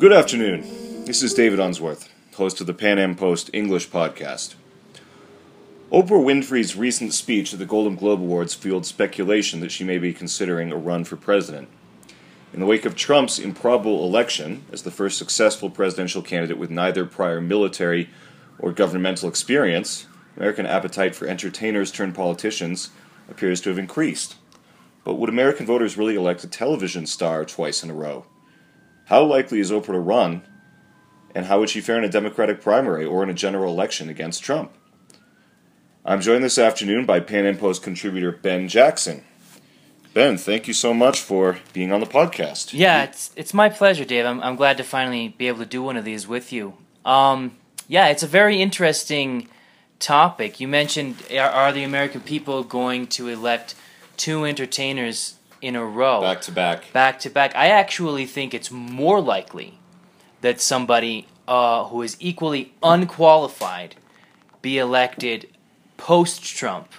Good afternoon. This is David Unsworth, host of the Pan Am Post English podcast. Oprah Winfrey's recent speech at the Golden Globe Awards fueled speculation that she may be considering a run for president. In the wake of Trump's improbable election as the first successful presidential candidate with neither prior military or governmental experience, American appetite for entertainers turned politicians appears to have increased. But would American voters really elect a television star twice in a row? How likely is Oprah to run, and how would she fare in a Democratic primary or in a general election against Trump? I'm joined this afternoon by Pan Am Post contributor Ben Jackson. Ben, thank you so much for being on the podcast. Yeah, it's it's my pleasure, Dave. I'm I'm glad to finally be able to do one of these with you. Um, yeah, it's a very interesting topic. You mentioned are, are the American people going to elect two entertainers in a row. Back to back. Back to back. I actually think it's more likely that somebody uh, who is equally unqualified be elected post Trump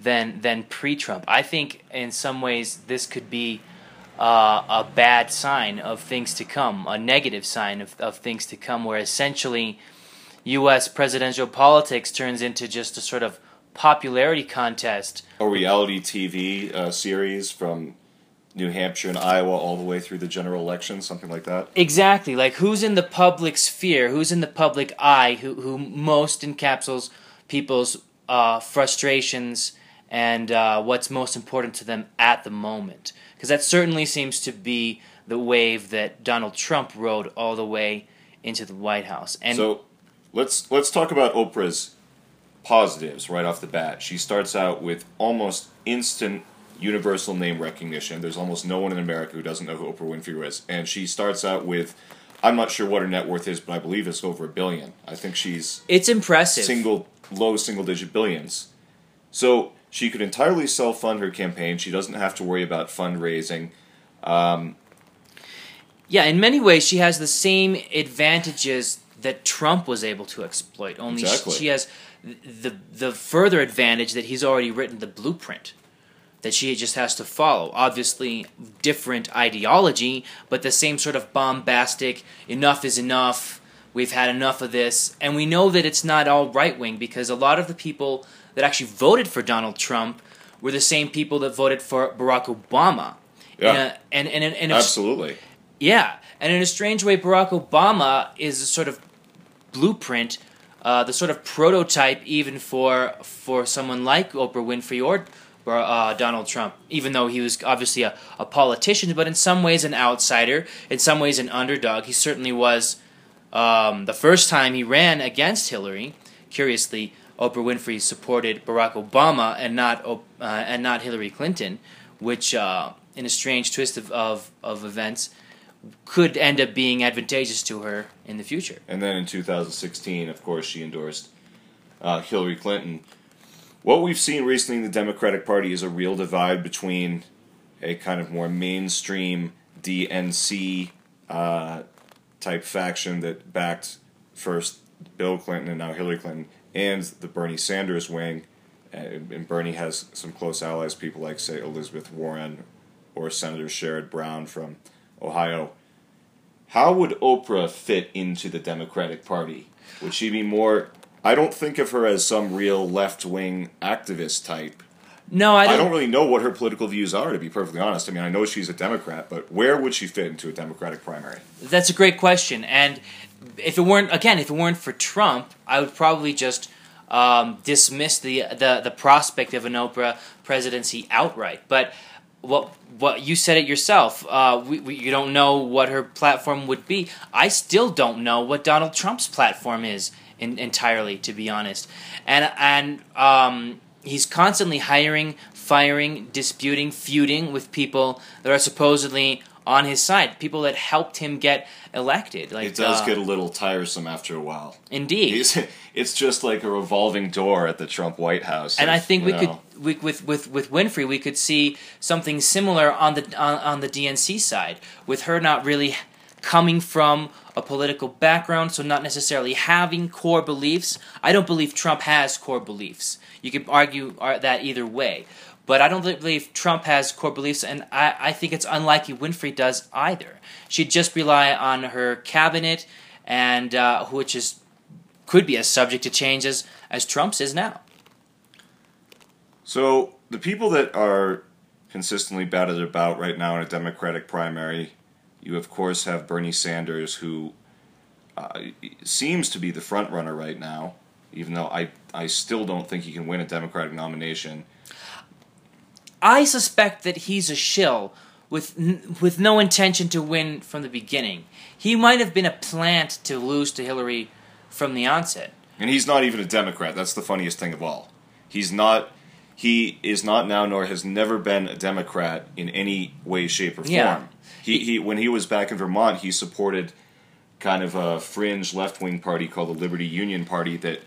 than than pre Trump. I think in some ways this could be uh, a bad sign of things to come, a negative sign of, of things to come, where essentially U.S. presidential politics turns into just a sort of popularity contest. A reality TV uh, series from New Hampshire and Iowa all the way through the general election, something like that. Exactly. Like who's in the public sphere, who's in the public eye, who who most encapsulates people's uh, frustrations and uh, what's most important to them at the moment. Because that certainly seems to be the wave that Donald Trump rode all the way into the White House. And so let's let's talk about Oprah's positives right off the bat. She starts out with almost instant universal name recognition. There's almost no one in America who doesn't know who Oprah Winfrey is. And she starts out with I'm not sure what her net worth is, but I believe it's over a billion. I think she's It's impressive. Single low single digit billions. So she could entirely self fund her campaign. She doesn't have to worry about fundraising. Um, yeah, in many ways, she has the same advantages that Trump was able to exploit. Only exactly. she has the the further advantage that he's already written the blueprint that she just has to follow. Obviously, different ideology, but the same sort of bombastic. Enough is enough. We've had enough of this, and we know that it's not all right wing because a lot of the people that actually voted for Donald Trump were the same people that voted for Barack Obama. Yeah, and and, and, and absolutely. Yeah, and in a strange way, Barack Obama is a sort of blueprint, uh, the sort of prototype even for for someone like Oprah Winfrey or uh, Donald Trump, even though he was obviously a, a politician, but in some ways an outsider, in some ways an underdog. He certainly was um, the first time he ran against Hillary. Curiously, Oprah Winfrey supported Barack Obama and not uh, and not Hillary Clinton, which, uh, in a strange twist of, of, of events, could end up being advantageous to her in the future. And then in 2016, of course, she endorsed uh, Hillary Clinton. What we've seen recently in the Democratic Party is a real divide between a kind of more mainstream DNC uh, type faction that backed first Bill Clinton and now Hillary Clinton, and the Bernie Sanders wing. And Bernie has some close allies, people like, say, Elizabeth Warren or Senator Sherrod Brown from Ohio. How would Oprah fit into the Democratic Party? Would she be more? I don't think of her as some real left wing activist type. No, I don't. I don't really know what her political views are, to be perfectly honest. I mean, I know she's a Democrat, but where would she fit into a Democratic primary? That's a great question. And if it weren't, again, if it weren't for Trump, I would probably just um, dismiss the, the, the prospect of an Oprah presidency outright. But what what you said it yourself. Uh, we, we, you don't know what her platform would be. I still don't know what Donald Trump's platform is in, entirely, to be honest. And and um, he's constantly hiring, firing, disputing, feuding with people that are supposedly on his side, people that helped him get elected. Like it does uh, get a little tiresome after a while. Indeed, He's, it's just like a revolving door at the Trump White House. and if, I think we know. could we, with with with Winfrey, we could see something similar on the on, on the DNC side, with her not really coming from a political background, so not necessarily having core beliefs. I don't believe Trump has core beliefs. You could argue uh, that either way. But I don't believe Trump has core beliefs, and I, I think it's unlikely Winfrey does either. She'd just rely on her cabinet, and uh, which is could be as subject to changes as Trump's is now. So the people that are consistently batted about right now in a Democratic primary, you of course have Bernie Sanders, who uh, seems to be the front runner right now, even though I I still don't think he can win a Democratic nomination. I suspect that he's a shill with n- with no intention to win from the beginning. He might have been a plant to lose to Hillary from the onset. And he's not even a Democrat. That's the funniest thing of all. He's not. He is not now, nor has never been a Democrat in any way, shape, or form. Yeah. He, he when he was back in Vermont, he supported kind of a fringe left wing party called the Liberty Union Party that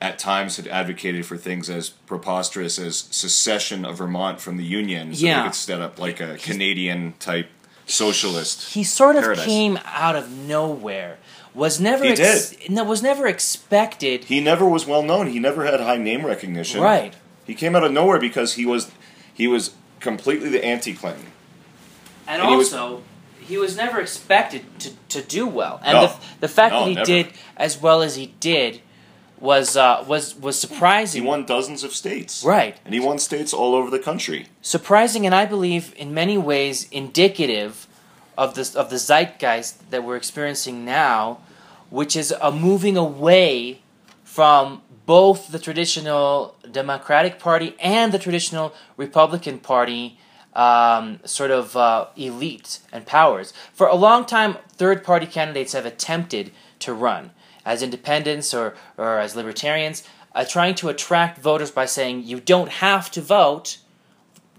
at times had advocated for things as preposterous as secession of Vermont from the Union so Yeah. they could set up like a Canadian type socialist. He sort of Paradise. came out of nowhere. Was never He ex- no was never expected. He never was well known. He never had high name recognition. Right. He came out of nowhere because he was he was completely the anti-Clinton. And, And he was- also, he was never expected to, to do well. And No. the, the fact No, that he never. did as well as he did was uh, was was He won dozens of states. Right. And he won states all over the country. surprising and I believe in many ways indicative of this of the zeitgeist that we're experiencing now, which is a moving away from both the traditional Democratic Party and the traditional Republican Party um, sort of uh, elite and powers. For a long time, third party candidates have attempted to run as independents or, or as libertarians, uh, trying to attract voters by saying you don't have to vote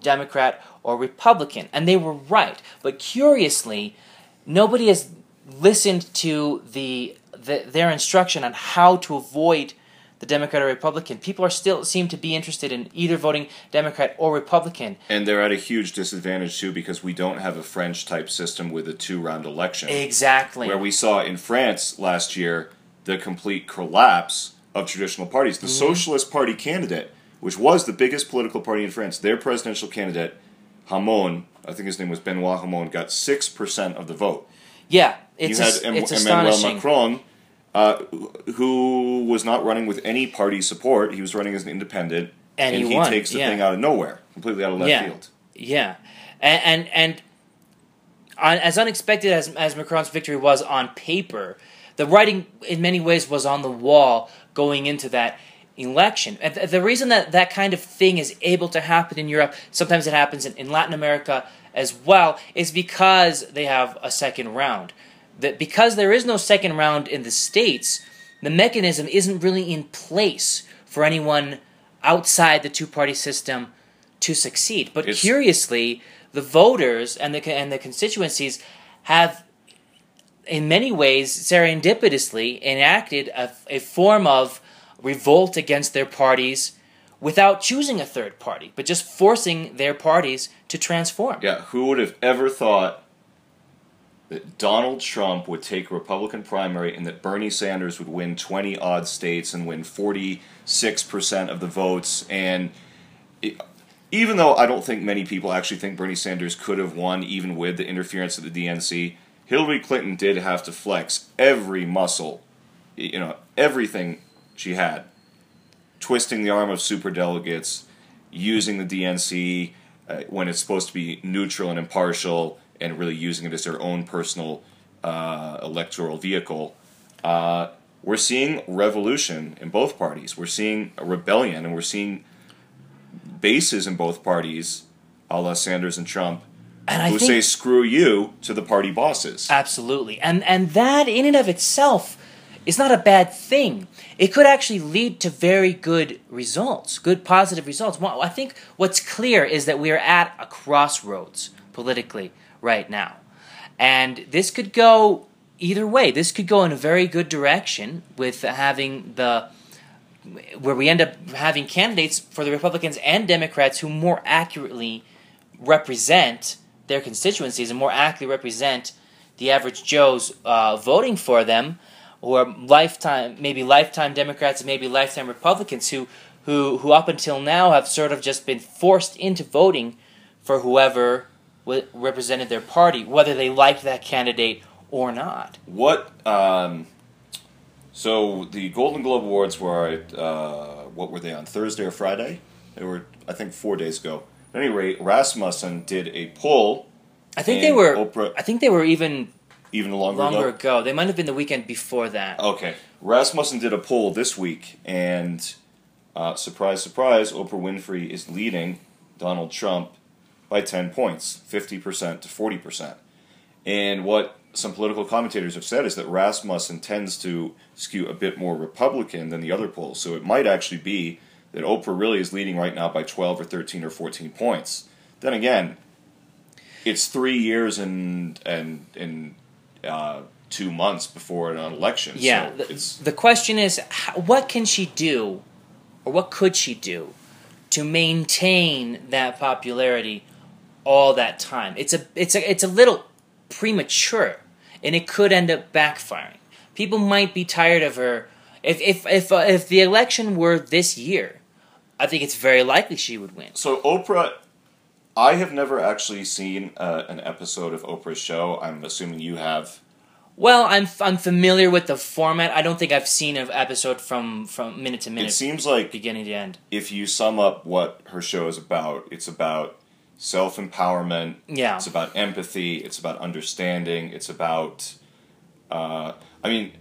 Democrat or Republican. And they were right. But curiously, nobody has listened to the, the their instruction on how to avoid the Democrat or Republican. People are still seem to be interested in either voting Democrat or Republican. And they're at a huge disadvantage too because we don't have a French type system with a two round election. Exactly. Where we saw in France last year the complete collapse of traditional parties. The Mm-hmm. Socialist Party candidate, which was the biggest political party in France, their presidential candidate, Hamon, I think his name was Benoit Hamon, got 6% of the vote. yeah, it's you had as- Em- it's Emmanuel astonishing. Macron, uh, who was not running with any party support. He was running as an independent, And he he takes the yeah. thing out of nowhere, completely out of left Yeah. field. Yeah, and and, and on, as unexpected as as Macron's victory was on paper, the writing in many ways was on the wall going into that election. And th- the reason that that kind of thing is able to happen in Europe, sometimes it happens in, in Latin America as well, is because they have a second round. That because there is no second round in the states, the mechanism isn't really in place for anyone outside the two party system to succeed. But It's- curiously, the voters and the and the constituencies have, in many ways, serendipitously enacted a, a form of revolt against their parties without choosing a third party, but just forcing their parties to transform. Yeah, who would have ever thought that Donald Trump would take a Republican primary and that Bernie Sanders would win 20 odd states and win 46% of the votes? And it, even though I don't think many people actually think Bernie Sanders could have won, even with the interference of the DNC, Hillary Clinton did have to flex every muscle, you know, everything she had twisting the arm of superdelegates, using the DNC uh, when it's supposed to be neutral and impartial, and really using it as their own personal uh, electoral vehicle. Uh, we're seeing revolution in both parties. We're seeing a rebellion, and we're seeing bases in both parties, a la Sanders and Trump, And I who say "screw you" to the party bosses. Absolutely. And and that in and of itself is not a bad thing. It could actually lead to very good results, good positive results. Well, I think what's clear is that we are at a crossroads politically right now. And this could go either way. This could go in a very good direction with having the where we end up having candidates for the Republicans and Democrats who more accurately represent their constituencies and more accurately represent the average Joe's uh, voting for them, or lifetime, maybe lifetime Democrats and maybe lifetime Republicans who who who up until now have sort of just been forced into voting for whoever w- represented their party, whether they liked that candidate or not. What? Um, so the Golden Globe Awards were uh, what were they on Thursday or Friday? They were, I think, four days ago. At any rate, Rasmussen did a poll. I think they were. Oprah I think they were even even longer, longer ago. ago. They might have been the weekend before that. Okay, Rasmussen did a poll this week, and uh, surprise, surprise, Oprah Winfrey is leading Donald Trump by ten points, fifty percent to forty percent. And what some political commentators have said is that Rasmussen tends to skew a bit more Republican than the other polls. So it might actually be that Oprah really is leading right now by 12 or 13 or 14 points. Then again, it's three years and and and uh, two months before an election. Yeah, so the, it's the question is, what can she do, or what could she do, to maintain that popularity all that time? It's a it's a it's a little premature, and it could end up backfiring. People might be tired of her. If if if uh, if the election were this year, I think it's very likely she would win. So Oprah, I have never actually seen uh, an episode of Oprah's show. I'm assuming you have. Well, I'm I'm familiar with the format. I don't think I've seen an episode from from minute to minute. It seems like beginning to end. if you sum up what her show is about, it's about self empowerment. Yeah. It's about empathy. It's about understanding. It's about. Uh, I mean,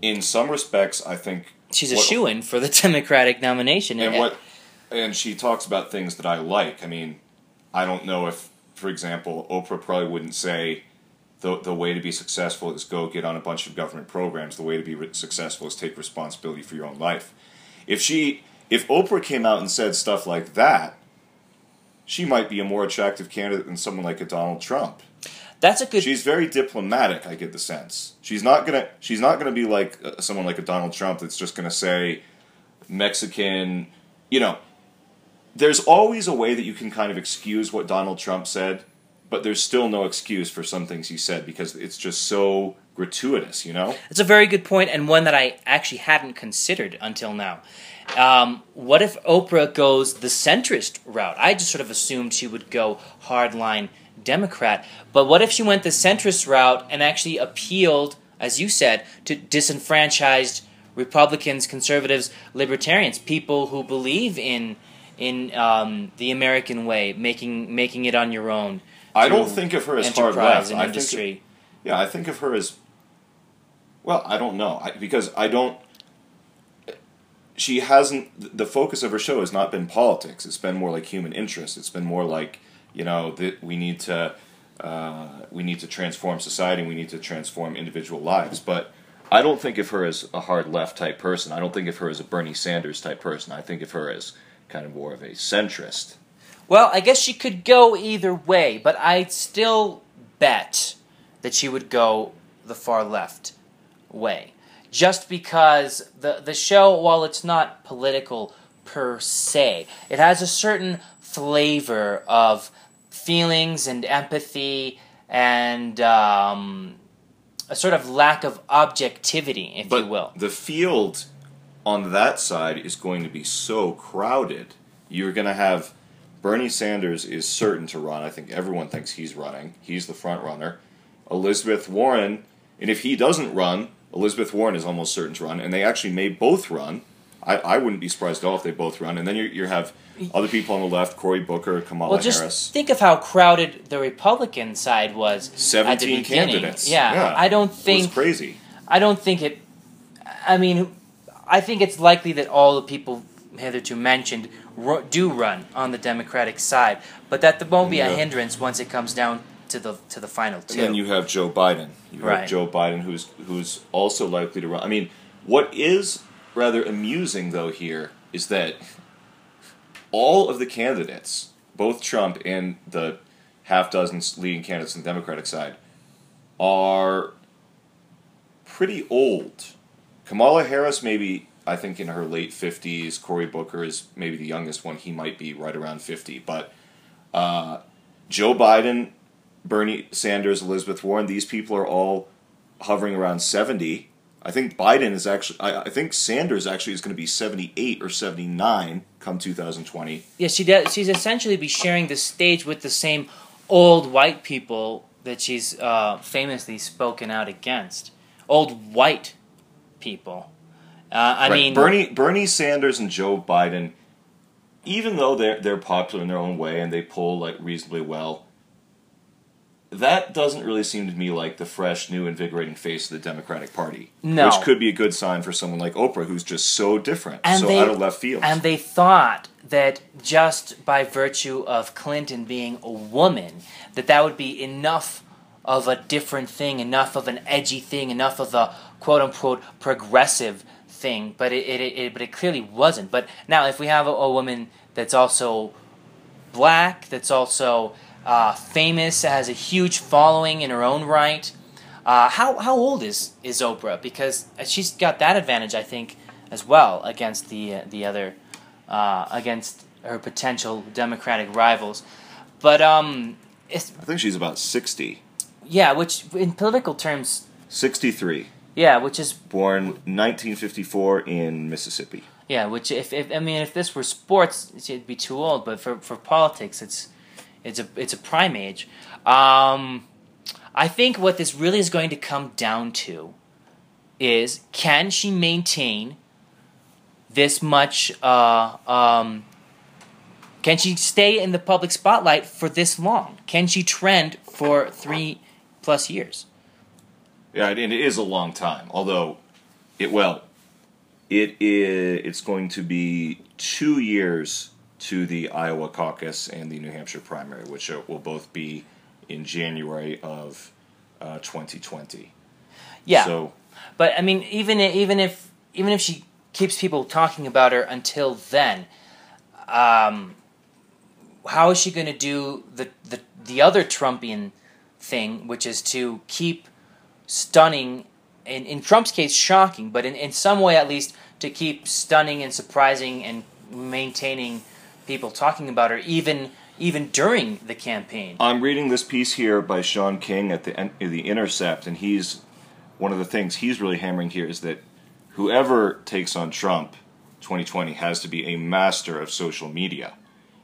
in some respects, I think She's a shoe in for the Democratic nomination. and what and she talks about things that I like. I mean, I don't know if, for example, Oprah probably wouldn't say the the way to be successful is go get on a bunch of government programs. The way to be re- successful is take responsibility for your own life. If she if Oprah came out and said stuff like that, she might be a more attractive candidate than someone like a Donald Trump. That's a good. She's very diplomatic. I get the sense she's not gonna she's not gonna be like uh, someone like a Donald Trump that's just gonna say Mexican. You know, there's always a way that you can kind of excuse what Donald Trump said, but there's still no excuse for some things he said because it's just so gratuitous. You know, It's a very good point and one that I actually hadn't considered until now. Um, what if Oprah goes the centrist route? I just sort of assumed she would go hardline Democrat, but what if she went the centrist route and actually appealed, as you said, to disenfranchised Republicans, conservatives, libertarians, people who believe in in um, the American way, making making it on your own. I don't think of her as hard left. and I think industry. Yeah, I think of her as. Well, I don't know I, because I don't. She hasn't. The focus of her show has not been politics. It's been more like human interest. It's been more like you know that we need to uh, we need to transform society. and We need to transform individual lives. But I don't think of her as a hard left type person. I don't think of her as a Bernie Sanders type person. I think of her as kind of more of a centrist. Well, I guess she could go either way, but I'd still bet that she would go the far left way. Just because the, the show, while it's not political per se, it has a certain flavor of feelings and empathy and um, a sort of lack of objectivity, if but you will. the field on that side is going to be so crowded. You're going to have Bernie Sanders is certain to run. I think everyone thinks he's running. He's the front runner. Elizabeth Warren, and if he doesn't run, Elizabeth Warren is almost certain to run, and they actually may both run. I, I wouldn't be surprised at all if they both run. And then you you have other people on the left: Cory Booker, Kamala Well, just Harris. think of how crowded the Republican side was. at the Seventeen candidates. Yeah, I don't it think was crazy. I don't think it. I mean, I think it's likely that all the people hitherto mentioned ru- do run on the Democratic side, but that there won't be a hindrance once it comes down to the to the final two. And then you have Joe Biden. You have Right. Joe Biden, who's who's also likely to run. I mean, what is rather amusing though here is that all of the candidates, both Trump and the half dozen leading candidates on the Democratic side, are pretty old. Kamala Harris, maybe I think in her late fifties. Cory Booker is maybe the youngest one. He might be right around fifty. But uh, Joe Biden, Bernie Sanders, Elizabeth Warren, these people are all hovering around seventy. I think Biden is actually. I, I think Sanders actually is going to be seventy eight or seventy nine come two thousand twenty. Yeah, she does. She's essentially be sharing the stage with the same old white people that she's uh, famously spoken out against. Old white people. Uh, I right. mean, Bernie Bernie Sanders and Joe Biden, even though they're they're popular in their own way and they poll like reasonably well, that doesn't really seem to me like the fresh, new, invigorating face of the Democratic Party. No. which could be a good sign for someone like Oprah, who's just so different, And so they- out of left field. And they thought that just by virtue of Clinton being a woman, that that would be enough of a different thing, enough of an edgy thing, enough of a quote unquote progressive thing. But it, it, it but it clearly wasn't. But now, if we have a, a woman that's also black, that's also uh, famous, has a huge following in her own right. Uh, how how old is is Oprah? Because she's got that advantage, I think, as well against the uh, the other uh, against her potential Democratic rivals. But um, it's, I think she's about 60. yeah, which in political terms, 63. Yeah, which is Born 1954 in Mississippi. yeah, which if, if I mean if this were sports, it'd be too old. But for, for politics, it's it's a it's a prime age. Um, I think what this really is going to come down to is can she maintain this much? Uh, um, can she stay in the public spotlight for this long? Can she trend for three plus years? Yeah, and it is a long time. Although, it well, it is. It's going to be two years to the Iowa caucus and the New Hampshire primary, which are, will both be in January of uh, 2020. Yeah, So But I mean, even even if even if she keeps people talking about her until then, um, how is she going to do the, the the other Trumpian thing, which is to keep stunning, in in Trump's case, shocking, but in in some way at least to keep stunning and surprising and maintaining people talking about her even even during the campaign. I'm reading this piece here by Shaun King at the at the Intercept, and he's one of the things he's really hammering here is that whoever takes on Trump, 2020 has to be a master of social media.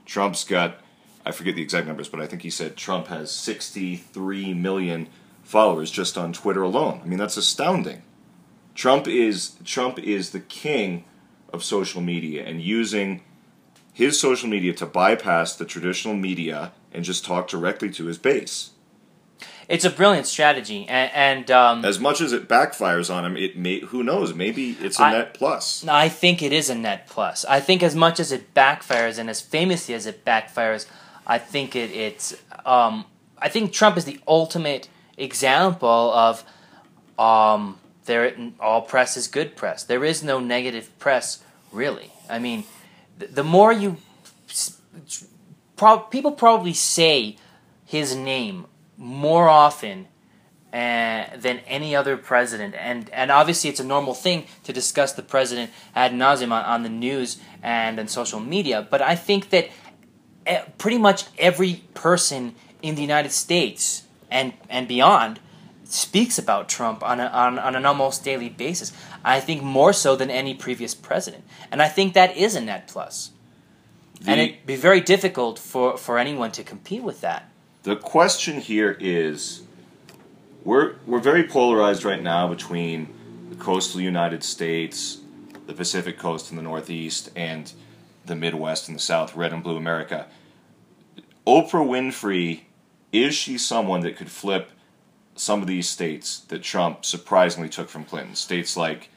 Trump's got I forget the exact numbers, but I think he said Trump has 63 million followers just on Twitter alone. I mean that's astounding. Trump is Trump is the king of social media and using his social media to bypass the traditional media and just talk directly to his base. It's a brilliant strategy, and, and um, As much as it backfires on him, it may who knows, maybe it's a I- net plus. I think it is a net plus. I think as much as it backfires and as famously as it backfires, I think it, it's. Um, I think Trump is the ultimate example of um, there. All press is good press. There is no negative press, really. I mean, the, more you, pro- people probably say his name more often uh, than any other president, and and obviously it's a normal thing to discuss the president ad nauseum on, on the news and on social media. But I think that eh, pretty much every person in the United States and and beyond speaks about Trump on, a, on on an almost daily basis. I think more so than any previous president, and I think that is a net plus. and it'd be very difficult for, for anyone to compete with that. The question here is we're we're very polarized right now between the coastal United States, the Pacific coast and the Northeast, and the Midwest and the South, red and blue America. Oprah Winfrey, is she someone that could flip some of these states that Trump surprisingly took from Clinton? States like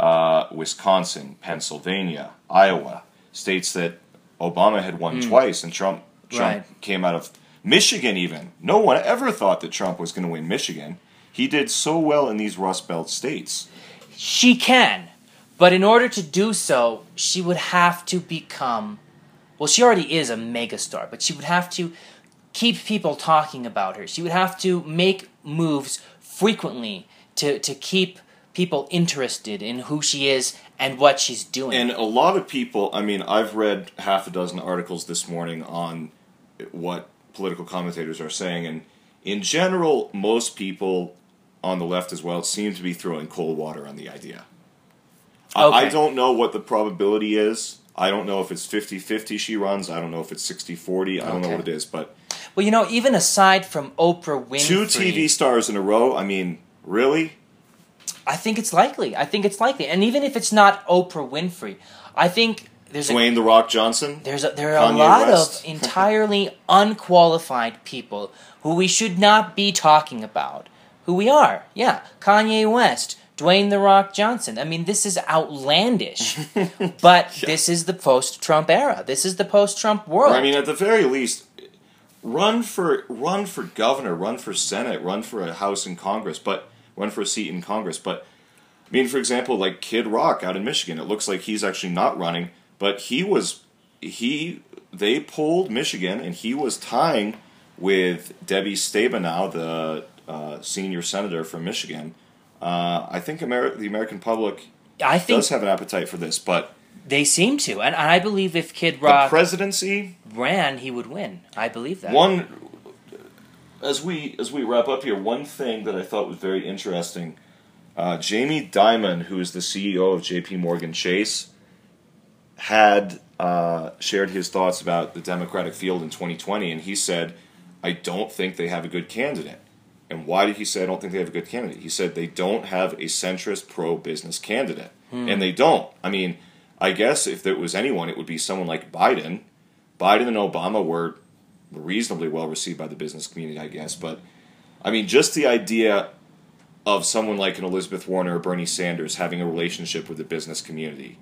uh, Wisconsin, Pennsylvania, Iowa, states that Obama had won twice and Trump Trump Right. came out of Michigan even. No one ever thought that Trump was going to win Michigan. He did so well in these Rust Belt states. She can, but in order to do so, she would have to become. Well, she already is a megastar, but she would have to keep people talking about her. She would have to make moves frequently to, to keep people interested in who she is and what she's doing. And a lot of people, I mean, I've read half a dozen articles this morning on what political commentators are saying, and in general, most people on the left as well seem to be throwing cold water on the idea. I- I don't know what the probability is. I don't know if it's 50 50 she runs. I don't know if it's 60 40. I don't know what it is. But Well, you know, even aside from Oprah Winfrey, two TV stars in a row, I mean, really? I think it's likely. I think it's likely, and even if it's not Oprah Winfrey, I think there's a Dwayne The Rock Johnson? There's a, there are Kanye a lot West. of entirely unqualified people who we should not be talking about. Who we are, yeah, Kanye West, Dwayne the Rock Johnson. I mean, this is outlandish, but this is the post-Trump era. This is the post-Trump world. I mean, at the very least, run for run for governor, run for senate, run for a house in Congress, but run for a seat in Congress. But I mean, for example, like Kid Rock out in Michigan, it looks like he's actually not running, but he was he they pulled Michigan, and he was tying with Debbie Stabenow, the uh, senior senator from Michigan. Uh, I think the American public I think does have an appetite for this, but they seem to, and, and I believe if Kid the Rock presidency ran, he would win. I believe that. One, as we as we wrap up here, one thing that I thought was very interesting, uh, Jamie Dimon, who is the CEO of J.P. Morgan Chase, had uh, shared his thoughts about the Democratic field in 2020, and he said, "I don't think they have a good candidate." And why did he say I don't think they have a good candidate? He said they don't have a centrist pro-business candidate, and they don't. I mean, I guess if there was anyone, it would be someone like Biden. Biden and Obama were reasonably well received by the business community, I guess. But I mean, just the idea of someone like an Elizabeth Warren or Bernie Sanders having a relationship with the business community,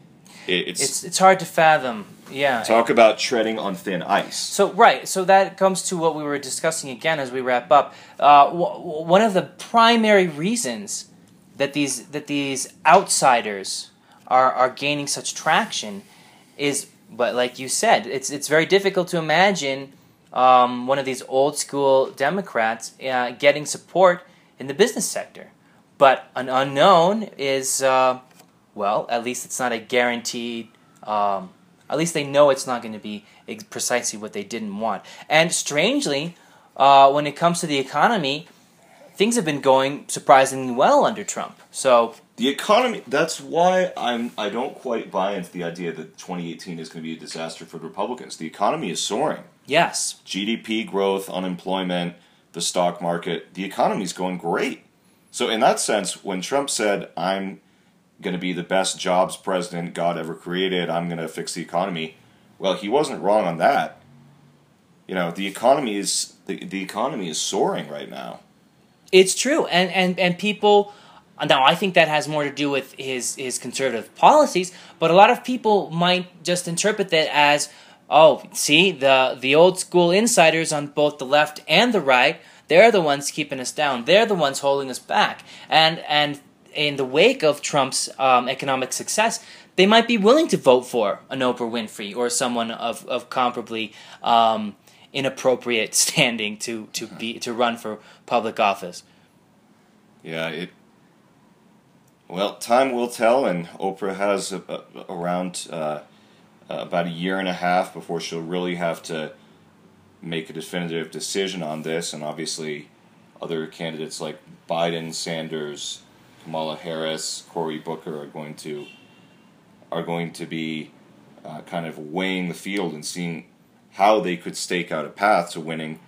it, it's, it's it's hard to fathom. Yeah. talk about treading on thin ice. So right, so that comes to what we were discussing again as we wrap up. Uh, w- one of the primary reasons that these that these outsiders are are gaining such traction is, but like you said, it's it's very difficult to imagine um, one of these old school Democrats uh, getting support in the business sector. But an unknown is, uh, well, at least it's not a guaranteed. Um, at least they know it's not going to be precisely what they didn't want. And strangely, uh, when it comes to the economy, things have been going surprisingly well under Trump. So The economy. That's why I'm. I don't quite buy into the idea that 2018 is going to be a disaster for the Republicans. The economy is soaring. yes, GDP growth, unemployment, the stock market, the economy is going great. So, in that sense, when Trump said, I'm going to be the best jobs president God ever created, I'm going to fix the economy, well, he wasn't wrong on that. You know, the economy is the, the economy is soaring right now. It's true, and and and people. Now, I think that has more to do with his his conservative policies, but a lot of people might just interpret that as, oh, see the the old school insiders on both the left and the right. They're the ones keeping us down. They're the ones holding us back. And and in the wake of Trump's um, economic success, they might be willing to vote for an Oprah Winfrey or someone of of comparably um, inappropriate standing to to be to run for public office. Yeah, it. Well, time will tell, and Oprah has a, a, around uh, about a year and a half before she'll really have to make a definitive decision on this. And obviously, other candidates like Biden, Sanders, Kamala Harris, Cory Booker are going to are going to be uh, kind of weighing the field and seeing how they could stake out a path to winning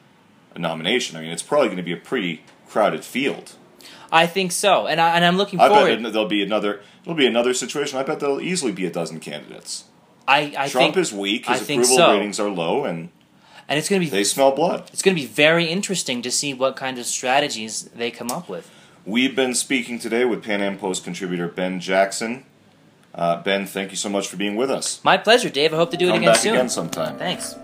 a nomination. I mean, it's probably going to be a pretty crowded field. I think so, and I, and I'm looking I forward. bet there'll be another. There'll be another situation. I bet there'll easily be a dozen candidates. I, I Trump think, is weak. His I think approval so. ratings are low, and and it's going to be they smell blood. it's going to be very interesting to see what kind of strategies they come up with. We've been speaking today with Pan Am Post contributor Ben Jackson. Uh, ben, thank you so much for being with us. My pleasure, Dave. I hope to do it Come again back soon. again sometime. Thanks.